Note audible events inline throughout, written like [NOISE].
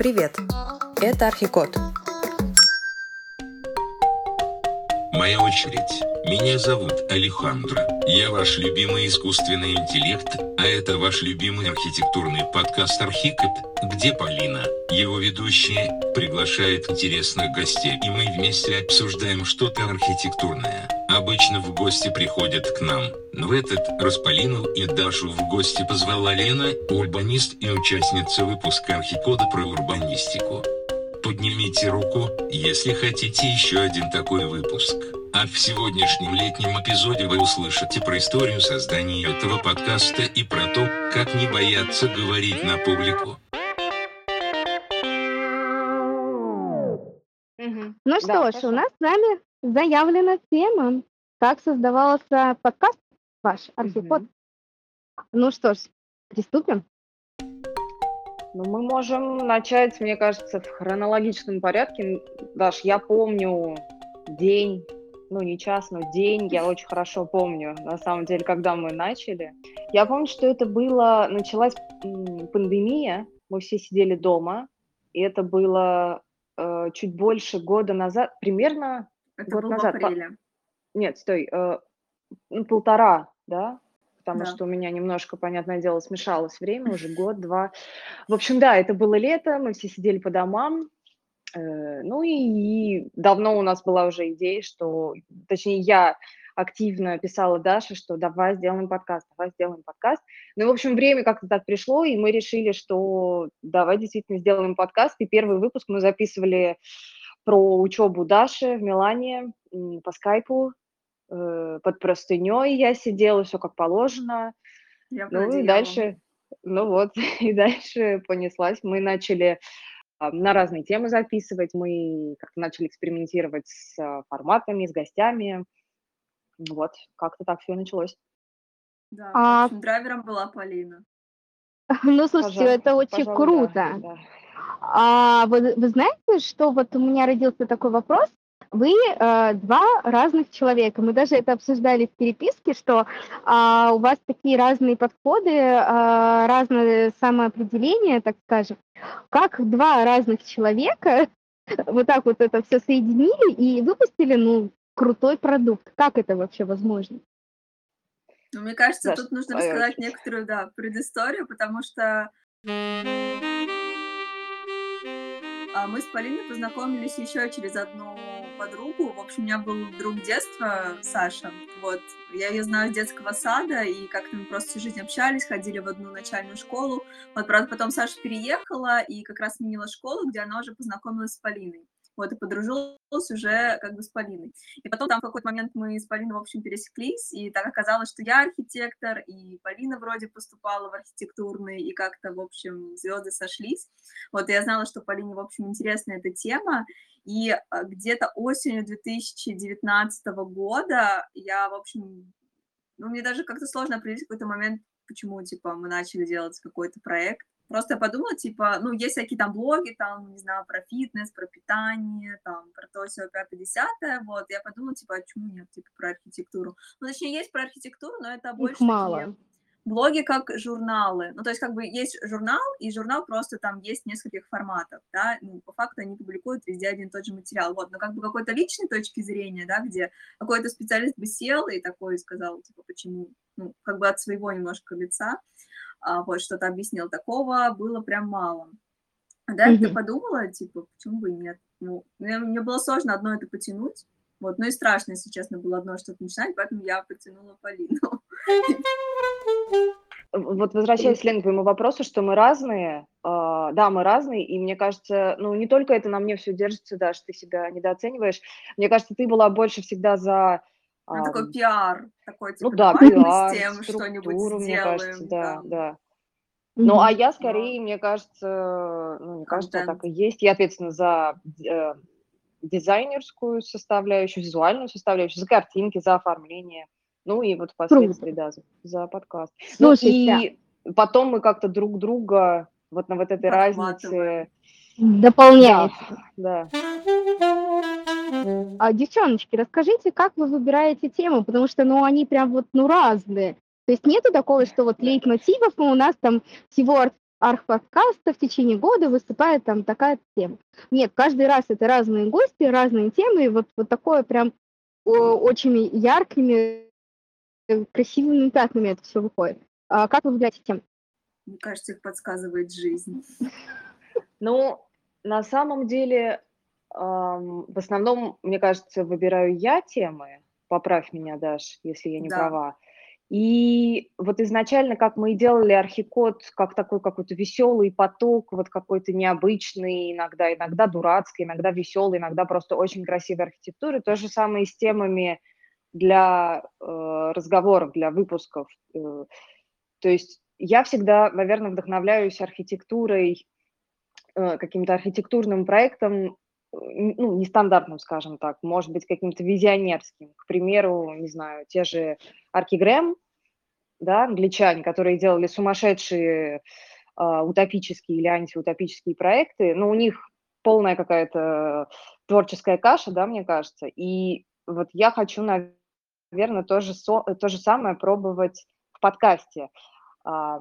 Привет! Это Архикод. Моя очередь. Меня зовут Алехандро. Я ваш любимый искусственный интеллект, а это ваш любимый архитектурный подкаст Архикод, где Полина, его ведущая, приглашает интересных гостей и мы вместе обсуждаем что-то архитектурное. Обычно в гости приходят к нам, но в этот раз Полину и Дашу в гости позвала Лена, урбанист и участница выпуска Архикода про урбанистику. Поднимите руку, если хотите еще один такой выпуск. А в сегодняшнем летнем эпизоде вы услышите про историю создания этого подкаста и про то, как не бояться говорить на публику. Ну Да, что ж, хорошо. у нас с вами заявлена тема, как создавался подкаст ваш, Архипод. Мгм. Ну что ж, приступим. Ну, мы можем начать, мне кажется, в хронологичном порядке. Даш, я помню день, ну не час, но день, я очень хорошо помню, на самом деле, когда мы начали. Я помню, что это было, началась пандемия, мы все сидели дома, и это было э, чуть больше года назад, примерно, Это Год было назад, в апреле. Нет, стой, э, ну, полтора, да, потому Да. что у меня немножко, понятное дело, смешалось время, уже год, два. В общем, да, это было лето, мы все сидели по домам, э, ну и, и давно у нас была уже идея, что, точнее, я активно писала Даше, что давай сделаем подкаст, давай сделаем подкаст. Ну, в общем, время как-то так пришло, и мы решили, что давай действительно сделаем подкаст. И первый выпуск мы записывали про учебу Даши в Милане по скайпу, э, под простыней я сидела, все как положено. Я Ну и дальше, ну вот, [LAUGHS] и дальше понеслась. Мы начали на разные темы записывать, мы как-то начали экспериментировать с а, форматами, с гостями. Вот, как-то так все началось. Да, А- общем, драйвером была Полина. [LAUGHS] Ну, слушайте, Пожалуй, это очень пожалуй, круто. да, да. А вы, вы знаете, что вот у меня родился такой вопрос? Вы э, два разных человека. Мы даже это обсуждали в переписке, что а, у вас такие разные подходы, а, разное самоопределение, так скажем. Как два разных человека [LAUGHS] вот так вот это все соединили и выпустили, ну, крутой продукт. Как это вообще возможно? Но мне кажется, Даш, тут нужно рассказать очередь. некоторую, да, предысторию, потому что мы с Полиной познакомились еще через одну подругу. В общем, у меня был друг детства, Саша. Вот. Я ее знаю с детского сада, и как-то мы просто всю жизнь общались, ходили в одну начальную школу. Вот, правда, потом Саша переехала и как раз сменила школу, где она уже познакомилась с Полиной. Вот, и подружилась уже как бы с Полиной. И потом там в какой-то момент мы с Полиной, в общем, пересеклись, и так оказалось, что я архитектор, и Полина вроде поступала в архитектурный, и как-то, в общем, звезды сошлись. Вот, я знала, что Полине, в общем, интересна эта тема, и а, где-то осенью 2019 года я, в общем, ну, мне даже как-то сложно определить какой-то момент, почему, типа, мы начали делать какой-то проект. Просто я подумала, типа, ну, есть всякие там блоги, там, не знаю, про фитнес, про питание, там, про то, все, пятое, десятое, вот, я подумала, типа, а почему нет, типа, про архитектуру? Ну, точнее, есть про архитектуру, но это больше Их мало. такие блоги как журналы. Ну, то есть, как бы есть журнал, и журнал просто там есть нескольких форматов, да, ну, по факту они публикуют везде один и тот же материал, вот, но как бы какой-то личной точки зрения, да, где какой-то специалист бы сел и такой сказал, типа, почему, ну, как бы от своего немножко лица, вот, что-то объяснил, такого было прям мало. Да, я Мгм. подумала, типа, почему бы и нет? Ну, мне, мне было сложно одно это потянуть, вот, ну и страшно, если честно, было одно что-то начинать, поэтому я потянула Полину. Вот возвращаясь, Лен, к твоему вопросу, что мы разные, а, да, мы разные, и мне кажется, ну, не только это на мне все держится, да, что ты себя недооцениваешь, мне кажется, ты была больше всегда за... Ну, такой пиар, такой, типа, ну да, пиар, с тем что-нибудь структуру, мне сделаем. кажется, да, там. да. Ну, а я скорее, мне кажется, ну, не кажется, так и есть. Я ответственна за э, дизайнерскую составляющую, визуальную составляющую, за картинки, за оформление. Ну и вот впоследствии, да, за, за подкаст. Ну Слушайте, и потом мы как-то друг друга вот на вот этой разнице, Подхватываем. дополняет. да. А, девчоночки, расскажите, как вы выбираете темы, потому что, ну, они прям вот, ну, разные. То есть нету такого, что вот лейтмотивов, ну, у нас там всего архподкаста в течение года выступает там такая тема. Нет, каждый раз это разные гости, разные темы, и вот, вот такое прям очень яркими, красивыми пятнами это все выходит. А как вы выбираете тем? Мне кажется, их подсказывает жизнь. Ну, на самом деле, в основном, мне кажется, выбираю я темы. Поправь меня, Даш, если я не да. права. И вот изначально, как мы и делали архикод, как такой какой-то веселый поток, вот какой-то необычный, иногда, иногда дурацкий, иногда веселый, иногда просто очень красивой архитектуры. То же самое и с темами для э, разговоров, для выпусков. Э, то есть я всегда, наверное, вдохновляюсь архитектурой, э, каким-то архитектурным проектом, ну, нестандартным, скажем так, может быть, каким-то визионерским. К примеру, не знаю, те же Арки Грэм, да, англичане, которые делали сумасшедшие э, утопические или антиутопические проекты, но у них полная какая-то творческая каша, да, мне кажется. И вот я хочу, наверное, то же, то же самое пробовать в подкасте, э,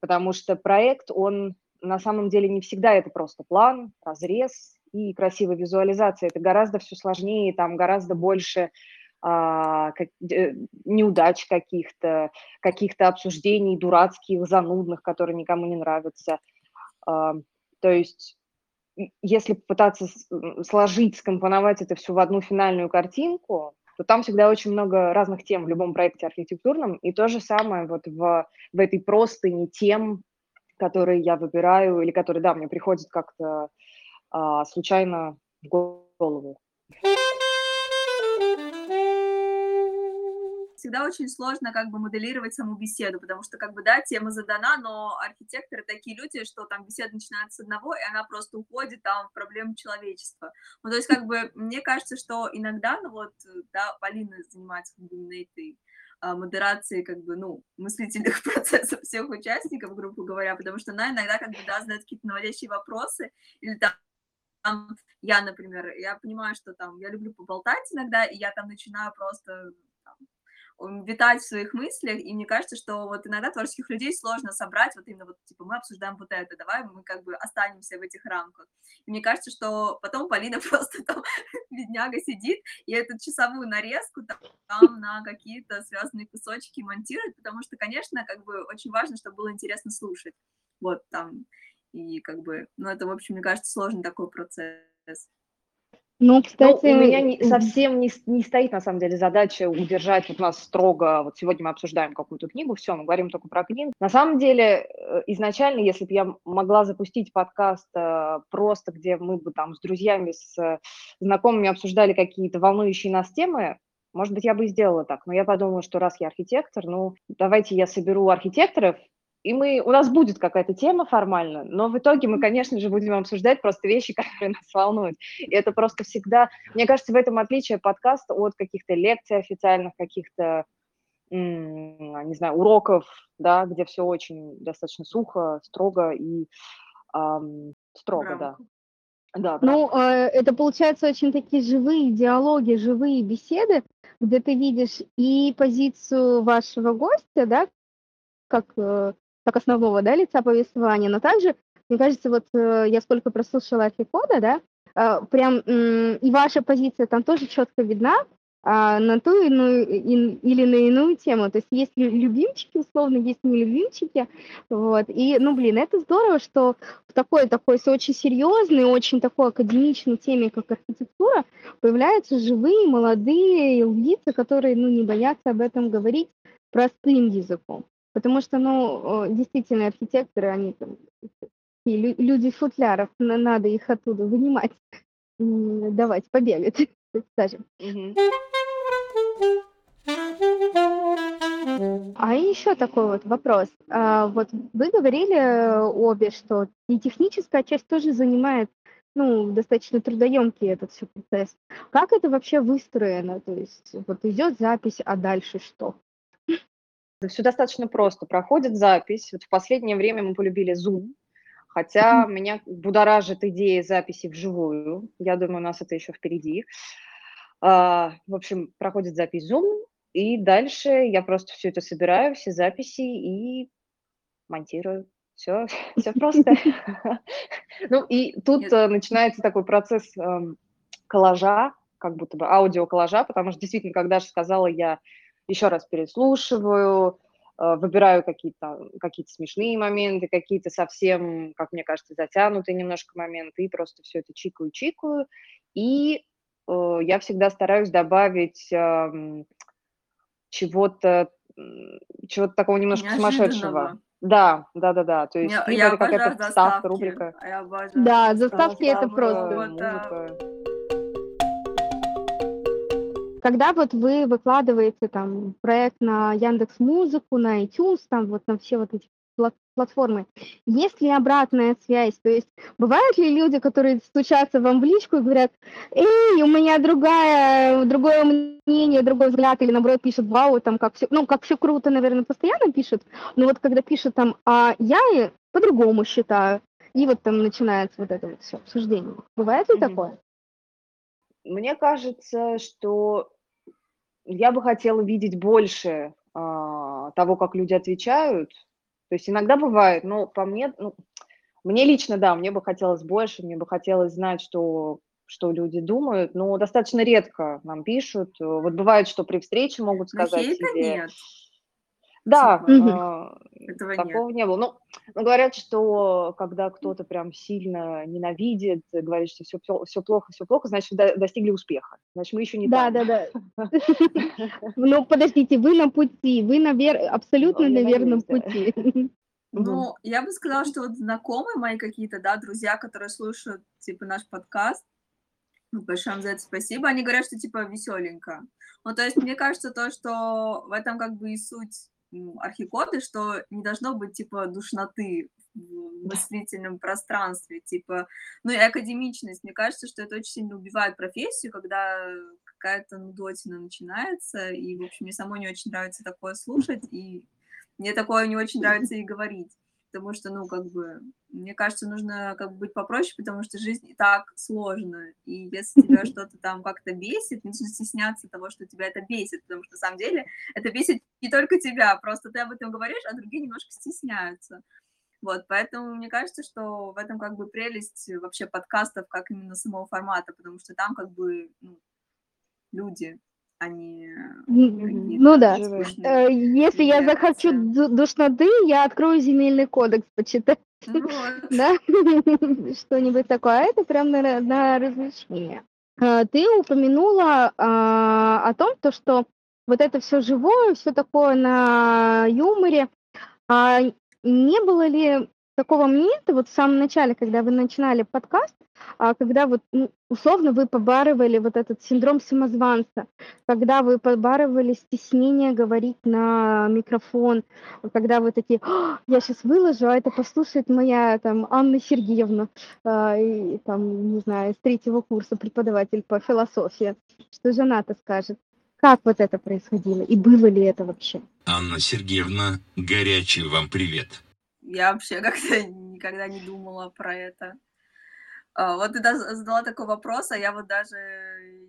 потому что проект, он на самом деле не всегда это просто план, разрез, и красивая визуализация. Это гораздо все сложнее, там гораздо больше а, э, неудач каких-то, каких-то обсуждений дурацких, занудных, которые никому не нравятся. А, то есть если попытаться сложить, скомпоновать это все в одну финальную картинку, то там всегда очень много разных тем в любом проекте архитектурном, и то же самое вот в, в этой простыне тем, которые я выбираю, или которые, да, мне приходят как-то а, случайно в голову. всегда очень сложно как бы моделировать саму беседу, потому что как бы, да, тема задана, но архитекторы такие люди, что там беседа начинается с одного, и она просто уходит там в проблему человечества. Ну, то есть как бы мне кажется, что иногда, ну вот, да, Полина занимается именно этой а, модерации, как бы, ну, мыслительных [LAUGHS] процессов всех участников, грубо говоря, потому что она иногда, как бы, да, задает какие-то наводящие вопросы, или там я, например, я понимаю, что там я люблю поболтать иногда, и я там начинаю просто там, витать в своих мыслях, и мне кажется, что вот иногда творческих людей сложно собрать, вот именно вот, типа, мы обсуждаем вот это, давай мы как бы останемся в этих рамках. И мне кажется, что потом Полина [LAUGHS] просто там, бедняга, сидит, и эту часовую нарезку там, там на какие-то связанные кусочки монтирует, потому что, конечно, как бы очень важно, чтобы было интересно слушать. Вот там, и как бы, ну, это, в общем, мне кажется, сложный такой процесс. Ну, кстати, ну, у меня не, совсем не, не стоит, на самом деле, задача удержать вот нас строго, вот сегодня мы обсуждаем какую-то книгу, все, мы говорим только про книгу. На самом деле, э, изначально, если бы я могла запустить подкаст э, просто, где мы бы там с друзьями, с знакомыми обсуждали какие-то волнующие нас темы, может быть, я бы и сделала так, но я подумала, что раз я архитектор, ну, давайте я соберу архитекторов, и мы, у нас будет какая-то тема формально, но в итоге мы, конечно же, будем обсуждать просто вещи, [LAUGHS] которые нас волнуют. И это просто всегда, мне кажется, в этом отличие подкаста от каких-то лекций официальных, каких-то, не знаю, уроков, да, где все очень достаточно сухо, строго и эм, строго, да. Да, ну, э, это получается очень такие живые диалоги, живые беседы, где ты видишь и позицию вашего гостя, да, как э, как основного, да, лица повествования, но также, мне кажется, вот э, я сколько прослушала Афикода, да, э, прям и ваша позиция там тоже четко видна, а, на ту иную или на иную тему. То есть есть любимчики, условно, есть не любимчики. Вот. И, ну, блин, это здорово, что в такой, такой очень серьезной, очень такой академичной теме, как архитектура, появляются живые, молодые лица, которые, ну, не боятся об этом говорить простым языком. Потому что, ну, действительно, архитекторы, они там люди футляров, надо их оттуда вынимать, давать побегать, [LAUGHS] скажем. А еще такой вот вопрос. А, вот вы говорили обе, что и техническая часть тоже занимает ну, достаточно трудоемкий этот все процесс. Как это вообще выстроено? То есть вот идет запись, а дальше что? Все достаточно просто. Проходит запись. Вот в последнее время мы полюбили Zoom, хотя меня будоражит идея записи вживую. Я думаю, у нас это еще впереди. А, в общем, проходит запись Zoom, и дальше я просто все это собираю, все записи и монтирую. Все, [LAUGHS] все просто. [LAUGHS] Ну и тут э, начинается такой процесс эм, коллажа, как будто бы аудиоколлажа, потому что действительно, когда же сказала я еще раз переслушиваю, э, выбираю какие-то какие смешные моменты, какие-то совсем, как мне кажется, затянутые немножко моменты, и просто все это чикаю-чикаю. И э, я всегда стараюсь добавить э, чего-то чего-то такого немножко сумасшедшего. Да, да, да, да. То есть Я, я это какая-то заставки. рубрика. Я обожаю Да, заставки это Заставка, просто. Вот, музыка. Когда вот вы выкладываете там проект на Яндекс Музыку, на iTunes, там вот на все вот эти пла- платформы, есть ли обратная связь? То есть бывают ли люди, которые стучатся вам в личку и говорят, эй, у меня другая, другое мнение, другой взгляд, или наоборот пишут, вау, там как все, ну как все круто, наверное, постоянно пишут, но вот когда пишут там, а я по-другому считаю, и вот там начинается вот это вот все обсуждение. Бывает ли Мгм. такое? Мне кажется, что я бы хотела видеть больше а, того, как люди отвечают. То есть иногда бывает, но по мне, ну, мне лично, да, мне бы хотелось больше, мне бы хотелось знать, что, что люди думают, но достаточно редко нам пишут. Вот бывает, что при встрече могут сказать хейта тебе... нет. Да, а, этого нет. такого не было. Ну, ну, говорят, что когда кто-то прям сильно ненавидит, говорит, что все, все плохо, все плохо, значит, до- достигли успеха. Значит, мы еще не Да, там. да, [LAUGHS] да. Ну, подождите, вы на пути, вы на вер- абсолютно Ну, на верном пути. [LAUGHS] Ну, я бы сказала, что вот знакомые мои какие-то, да, друзья, которые слушают, типа, наш подкаст, ну, большое вам за это спасибо, они говорят, что, типа, веселенько. Ну, то есть, мне кажется, то, что в этом как бы и суть архикоды, что не должно быть, типа, душноты в мыслительном пространстве, типа, ну и академичность. Мне кажется, что это очень сильно убивает профессию, когда какая-то нудотина начинается, и, в общем, мне самой не очень нравится такое слушать, и мне такое не очень нравится и говорить, потому что, ну, как бы, мне кажется, нужно как бы быть попроще, потому что жизнь и так сложна, и если тебя [LAUGHS] что-то там как-то бесит, не нужно стесняться того, что тебя это бесит, потому что на самом деле это бесит не только тебя, просто ты об этом говоришь, а другие немножко стесняются. Вот, поэтому мне кажется, что в этом как бы прелесть вообще подкастов, как именно самого формата, потому что там как бы ну, люди, они М, Ну да. Живые. Э, Если я захочу ду- душноты, я открою земельный кодекс, почитаю, Ну вот. [LAUGHS] да? [LAUGHS] Что-нибудь такое. А это прям на, на развлечение. Э, Ты упомянула а, о том, то, что вот это все живое, все такое на юморе. А не было ли такого момента вот в самом начале, когда вы начинали подкаст, а, когда вот ну, условно вы побарывали вот этот синдром самозванца, когда вы побарывали стеснение говорить на микрофон, когда вы такие, «А, я сейчас выложу, а это послушает моя там Анна Сергеевна, а, и, там, не знаю, с третьего курса преподаватель по философии, что же она-то скажет. Как вот это происходило? И было ли это вообще? Анна Сергеевна, горячий вам привет. Я вообще как-то никогда не думала про это. А, Вот ты да- задала такой вопрос, а я вот даже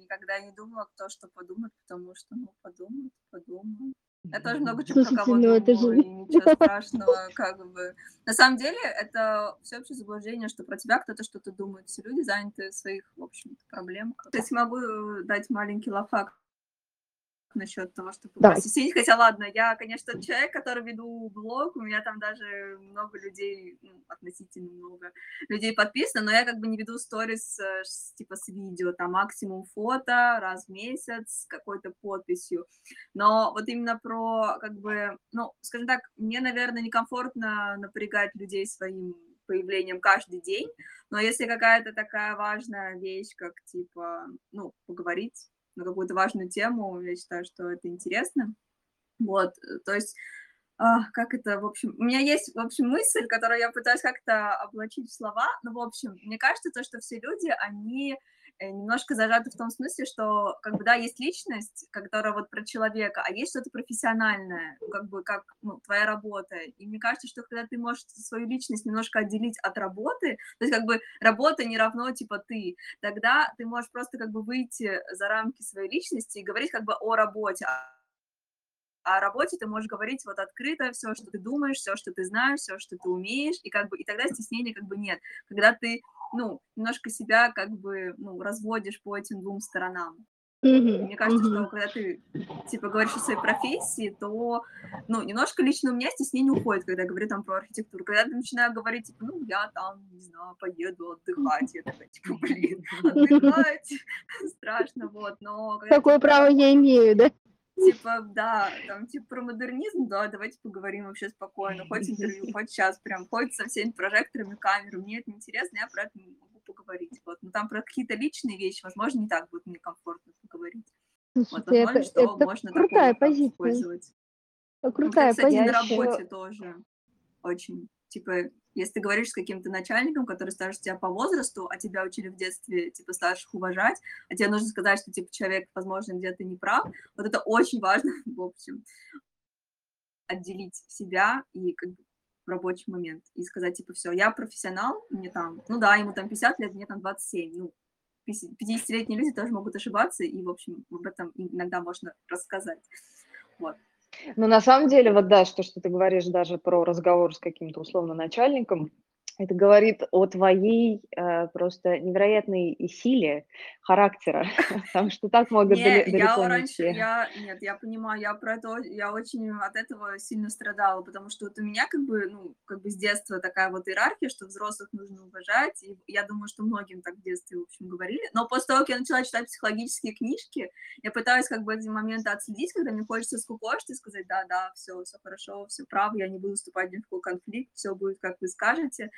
никогда не думала, кто что подумает, потому что, ну, подумают, подумают. Я тоже много чего про кого ну это же- и ничего [LAUGHS] страшного, как бы. На самом деле, это всеобщее заблуждение, что про тебя кто-то что-то думает. Все люди заняты в своих, в общем проблемках. Кстати, могу дать маленький лафак насчет того, чтобы Давай. посетить. Хотя ладно, я, конечно, человек, который веду блог, у меня там даже много людей, ну, относительно много людей подписано, но я как бы не веду сторис э, типа с видео, там максимум фото раз в месяц с какой-то подписью. Но вот именно про, как бы, ну, скажем так, мне, наверное, некомфортно напрягать людей своим появлением каждый день, но если какая-то такая важная вещь, как, типа, ну, поговорить на какую-то важную тему, я считаю, что это интересно. Вот, э, то есть, а, как это, в общем, у меня есть, в общем, мысль, которую я пытаюсь как-то облачить в слова, но, в общем, мне кажется, то, что все люди, они немножко зажаты в том смысле, что, как бы, да, есть личность, которая вот про человека, а есть что-то профессиональное, ну, как бы, как, ну, твоя работа. И мне кажется, что когда ты можешь свою личность немножко отделить от работы, то есть, как бы, работа не равно, типа, ты, тогда ты можешь просто, как бы, выйти за рамки своей личности и говорить, как бы, о работе, А о работе ты можешь говорить вот открыто все, что ты думаешь, все, что ты знаешь, все, что ты умеешь, и как бы и тогда стеснения как бы нет. Когда ты, ну, немножко себя как бы, ну, разводишь по этим двум сторонам. Мгм, Мне кажется, мгм. что когда ты, типа, говоришь о своей профессии, то, ну, немножко лично у меня стеснение уходит, когда я говорю там про архитектуру. Когда ты начинаю говорить, типа, ну, я там, не знаю, поеду отдыхать, я такая, типа, блин, отдыхать, [LAUGHS] страшно, вот, но Какое право я имею, да? Типа, да, там, типа, про модернизм, да, давайте поговорим вообще спокойно, хоть интервью, [LAUGHS] хоть сейчас прям, хоть со всеми прожекторами, камерами, мне это интересно, я про это не могу поговорить, вот, но там про какие-то личные вещи, возможно, не так будет мне комфортно поговорить. Вот, Слушайте, это, возможно, что это можно крутая такое позиция. использовать. это Ну, Крутая кстати, на позиция. работе тоже очень. Типа, если ты говоришь с каким-то начальником, который старше тебя по возрасту, а тебя учили в детстве, типа, старших уважать, а тебе нужно сказать, что, типа, человек, возможно, где-то не прав, вот это очень важно, [LAUGHS] в общем, отделить себя и как бы рабочий момент и сказать, типа, все, я профессионал, мне там, ну да, ему там 50 лет, мне там 27, ну, 50-летние люди тоже могут ошибаться, и, в общем, об этом иногда можно рассказать. Вот. Ну, на самом деле, вот да, что, что ты говоришь даже про разговор с каким-то условно начальником, это говорит о твоей э, просто невероятной и силе характера, [LAUGHS] потому что так могут Не, дале- я далеко не раньше, я, нет, я понимаю, я про это, я очень от этого сильно страдала, потому что вот у меня как бы, ну, как бы с детства такая вот иерархия, что взрослых нужно уважать, и я думаю, что многим так в детстве, в общем, говорили, но после того, как я начала читать психологические книжки, я пытаюсь как бы эти моменты отследить, когда мне хочется скукошить и сказать, да, да, все, все хорошо, все правы, я не буду вступать ни в какой конфликт, все будет, как вы скажете,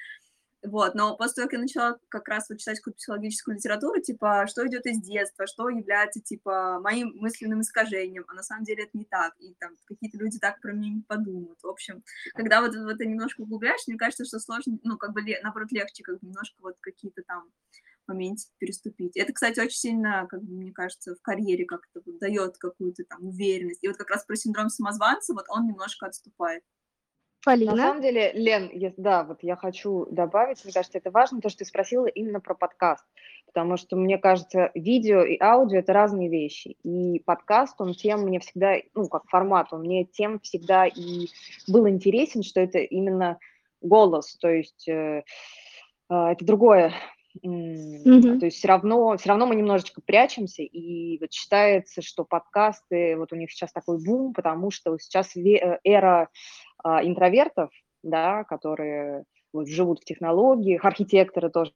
вот, но после того, как я начала как раз вот читать какую-то психологическую литературу, типа, что идет из детства, что является, типа, моим мысленным искажением, а на самом деле это не так, и там какие-то люди так про меня не подумают. В общем, когда вот в это немножко углубляешь, мне кажется, что сложно, ну, как бы, наоборот, легче как бы немножко вот какие-то там моменты переступить. Это, кстати, очень сильно, как бы, мне кажется, в карьере как-то вот дает какую-то там уверенность. И вот как раз про синдром самозванца, вот он немножко отступает. На Полина? самом деле, Лен, ес- да, вот я хочу добавить, мне кажется, это важно, то, что ты спросила именно про подкаст, потому что, мне кажется, видео и аудио – это разные вещи, и подкаст, он тем мне всегда, ну, как формат, он мне тем всегда и был интересен, что это именно голос, то есть э, а, это другое, Мгм. то есть все равно, все равно мы немножечко прячемся, и вот считается, что подкасты, вот у них сейчас такой бум, потому что сейчас э, эра а, интровертов, да, которые вот живут в технологиях, архитекторы тоже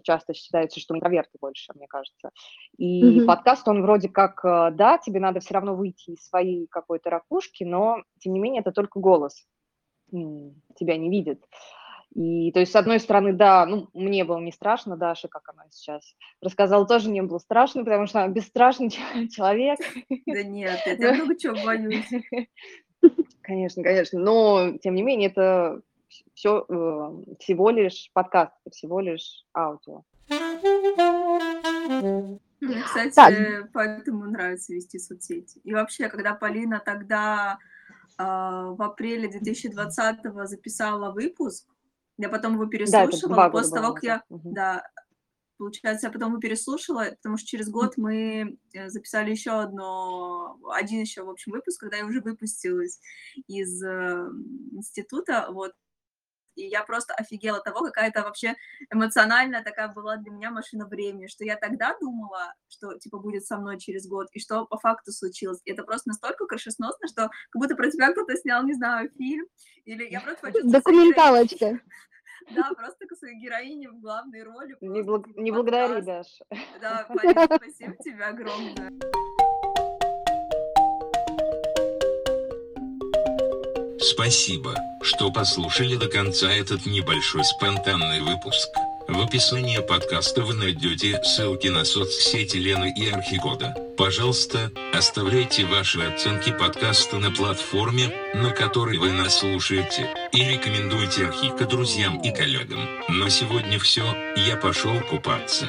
часто считается, что интроверты больше, мне кажется. И Мгм. подкаст, он вроде как, э, да, тебе надо все равно выйти из своей какой-то ракушки, но, тем не менее, это только голос. Тебя не видит. И, то есть, с одной стороны, да, ну, мне было не страшно, Даша, как она сейчас рассказала, тоже не было страшно, потому что она бесстрашный [LAUGHS] человек. Да нет, я много чего боюсь. [LAUGHS] Конечно, конечно, но, тем не менее, это все всего лишь подкаст, всего лишь аудио. Мне, кстати, Так. поэтому нравится вести соцсети. И вообще, когда Полина тогда а, в апреле 2020 записала выпуск, я потом его Да, переслушивала, года после того, как я. Мгм. да, получается, я потом его переслушала, потому что через год мы э, записали еще одно, один еще, в общем, выпуск, когда я уже выпустилась из э, института, вот, и я просто офигела того, какая это вообще эмоциональная такая была для меня машина времени, что я тогда думала, что, типа, будет со мной через год, и что по факту случилось. И это просто настолько крышесносно, что как будто про тебя кто-то снял, не знаю, фильм, или я просто героиней. Документалочка. [LAUGHS] Да, просто как своей героине в главной роли. Не, благ- не благодари. Даша. Да, спасибо тебе огромное. Спасибо, что послушали до конца этот небольшой спонтанный выпуск. В описании подкаста вы найдете ссылки на соцсети Лены и Архикода. Пожалуйста, оставляйте ваши оценки подкаста на платформе, на которой вы нас слушаете, и рекомендуйте Архика друзьям и коллегам. На сегодня все, я пошел купаться.